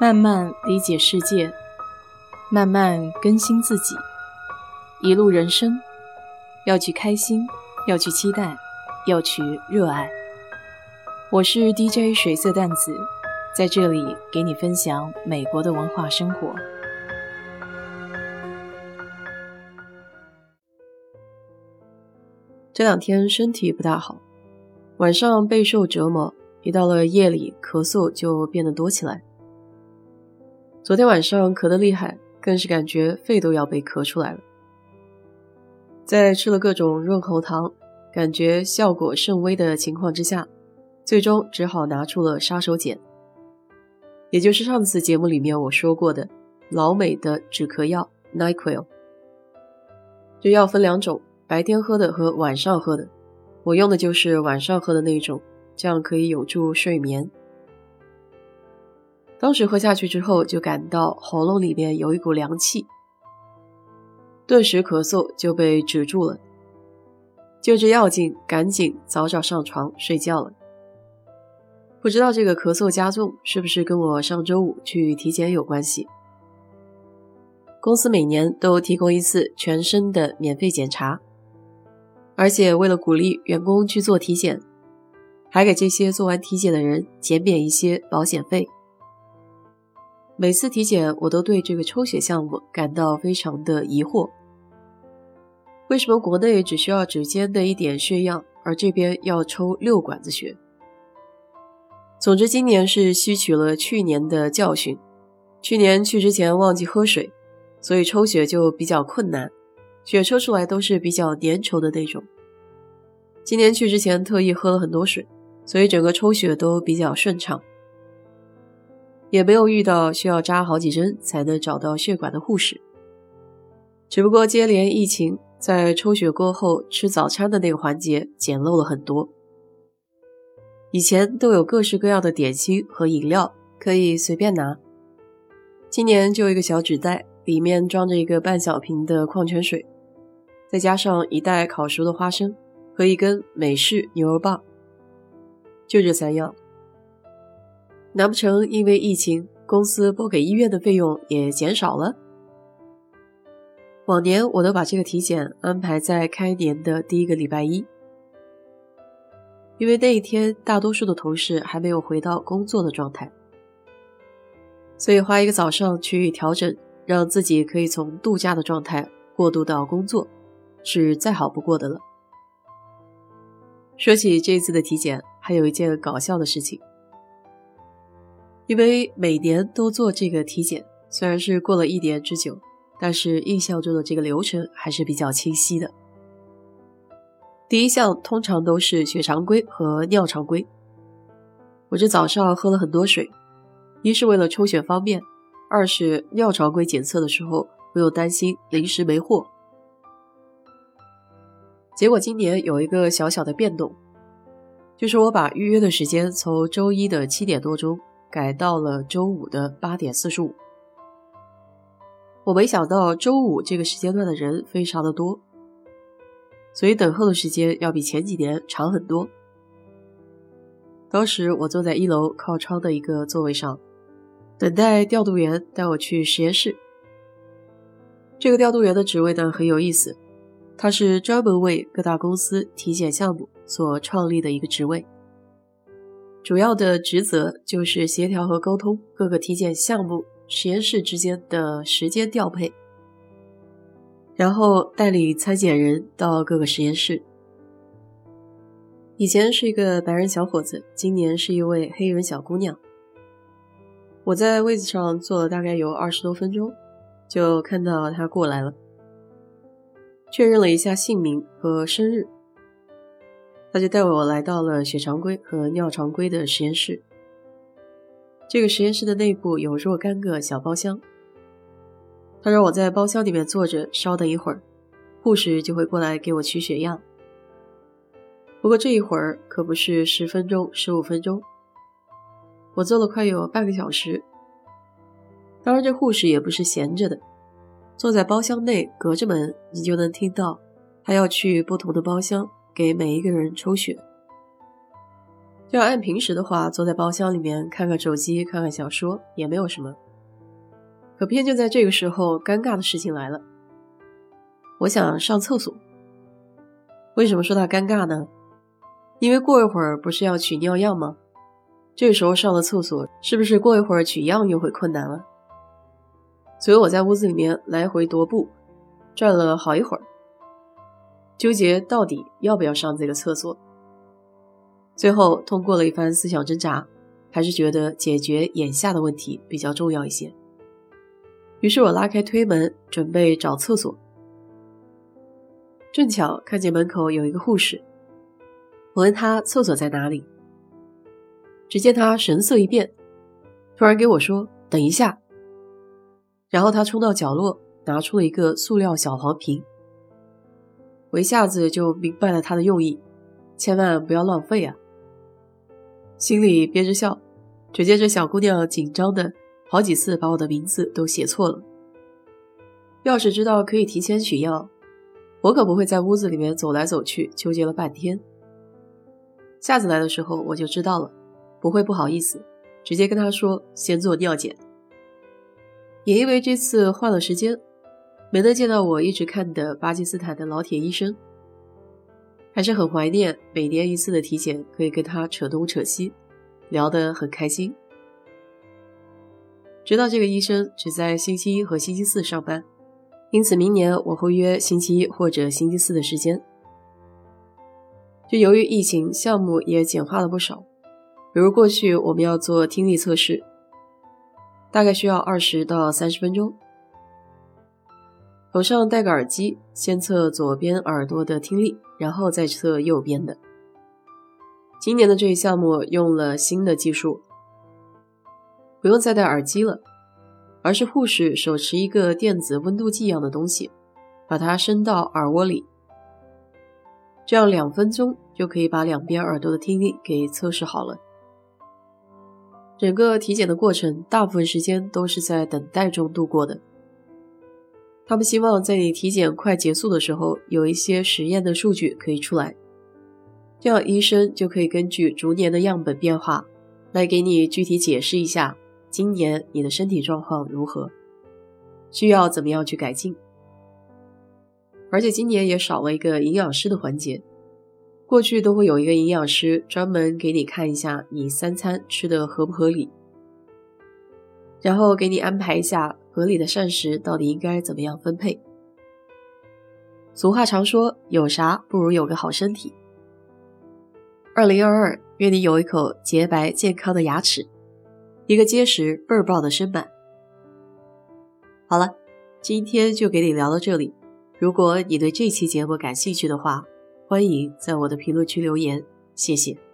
慢慢理解世界，慢慢更新自己。一路人生，要去开心，要去期待，要去热爱。我是 DJ 水色淡子，在这里给你分享美国的文化生活。这两天身体不大好，晚上备受折磨，一到了夜里咳嗽就变得多起来。昨天晚上咳得厉害，更是感觉肺都要被咳出来了。在吃了各种润喉糖，感觉效果甚微的情况之下，最终只好拿出了杀手锏，也就是上次节目里面我说过的老美的止咳药 Nyquil。这药分两种，白天喝的和晚上喝的。我用的就是晚上喝的那种，这样可以有助睡眠。当时喝下去之后，就感到喉咙里面有一股凉气，顿时咳嗽就被止住了。就这药劲，赶紧早早上床睡觉了。不知道这个咳嗽加重是不是跟我上周五去体检有关系？公司每年都提供一次全身的免费检查，而且为了鼓励员工去做体检，还给这些做完体检的人减免一些保险费。每次体检，我都对这个抽血项目感到非常的疑惑。为什么国内只需要指尖的一点血样，而这边要抽六管子血？总之，今年是吸取了去年的教训。去年去之前忘记喝水，所以抽血就比较困难，血抽出来都是比较粘稠的那种。今年去之前特意喝了很多水，所以整个抽血都比较顺畅。也没有遇到需要扎好几针才能找到血管的护士，只不过接连疫情，在抽血过后吃早餐的那个环节简陋了很多。以前都有各式各样的点心和饮料可以随便拿，今年就一个小纸袋，里面装着一个半小瓶的矿泉水，再加上一袋烤熟的花生和一根美式牛肉棒，就这三样。难不成因为疫情，公司拨给医院的费用也减少了？往年我都把这个体检安排在开年的第一个礼拜一，因为那一天大多数的同事还没有回到工作的状态，所以花一个早上去调整，让自己可以从度假的状态过渡到工作，是再好不过的了。说起这次的体检，还有一件搞笑的事情。因为每年都做这个体检，虽然是过了一年之久，但是印象中的这个流程还是比较清晰的。第一项通常都是血常规和尿常规。我这早上喝了很多水，一是为了抽血方便，二是尿常规检测的时候不用担心临时没货。结果今年有一个小小的变动，就是我把预约的时间从周一的七点多钟。改到了周五的八点四十五。我没想到周五这个时间段的人非常的多，所以等候的时间要比前几年长很多。当时我坐在一楼靠窗的一个座位上，等待调度员带我去实验室。这个调度员的职位呢很有意思，他是专门为各大公司体检项目所创立的一个职位。主要的职责就是协调和沟通各个体检项目实验室之间的时间调配，然后带领参检人到各个实验室。以前是一个白人小伙子，今年是一位黑人小姑娘。我在位子上坐了大概有二十多分钟，就看到他过来了，确认了一下姓名和生日。他就带我来到了血常规和尿常规的实验室。这个实验室的内部有若干个小包厢。他让我在包厢里面坐着，稍等一会儿，护士就会过来给我取血样。不过这一会儿可不是十分钟、十五分钟，我坐了快有半个小时。当然，这护士也不是闲着的，坐在包厢内，隔着门你就能听到他要去不同的包厢。给每一个人抽血，就按平时的话，坐在包厢里面看看手机、看看小说也没有什么。可偏就在这个时候，尴尬的事情来了。我想上厕所。为什么说它尴尬呢？因为过一会儿不是要取尿样吗？这个时候上了厕所，是不是过一会儿取样又会困难了？所以我在屋子里面来回踱步，转了好一会儿，纠结到底要不要上这个厕所。最后通过了一番思想挣扎，还是觉得解决眼下的问题比较重要一些。于是我拉开推门，准备找厕所。正巧看见门口有一个护士，我问他厕所在哪里。只见他神色一变，突然给我说：“等一下。”然后他冲到角落，拿出了一个塑料小黄瓶。我一下子就明白了他的用意，千万不要浪费啊！心里憋着笑，只见这小姑娘紧张的。好几次把我的名字都写错了。要是知道可以提前取药，我可不会在屋子里面走来走去，纠结了半天。下次来的时候我就知道了，不会不好意思，直接跟他说先做尿检。也因为这次换了时间，没能见到我一直看的巴基斯坦的老铁医生，还是很怀念每年一次的体检，可以跟他扯东扯西，聊得很开心。知道这个医生只在星期一和星期四上班，因此明年我会约星期一或者星期四的时间。就由于疫情，项目也简化了不少。比如过去我们要做听力测试，大概需要二十到三十分钟，头上戴个耳机，先测左边耳朵的听力，然后再测右边的。今年的这一项目用了新的技术。不用再戴耳机了，而是护士手持一个电子温度计一样的东西，把它伸到耳窝里，这样两分钟就可以把两边耳朵的听力给测试好了。整个体检的过程，大部分时间都是在等待中度过的。他们希望在你体检快结束的时候，有一些实验的数据可以出来，这样医生就可以根据逐年的样本变化，来给你具体解释一下。今年你的身体状况如何？需要怎么样去改进？而且今年也少了一个营养师的环节，过去都会有一个营养师专门给你看一下你三餐吃的合不合理，然后给你安排一下合理的膳食到底应该怎么样分配。俗话常说，有啥不如有个好身体。二零二二，愿你有一口洁白健康的牙齿。一个结实倍儿棒的身板。好了，今天就给你聊到这里。如果你对这期节目感兴趣的话，欢迎在我的评论区留言，谢谢。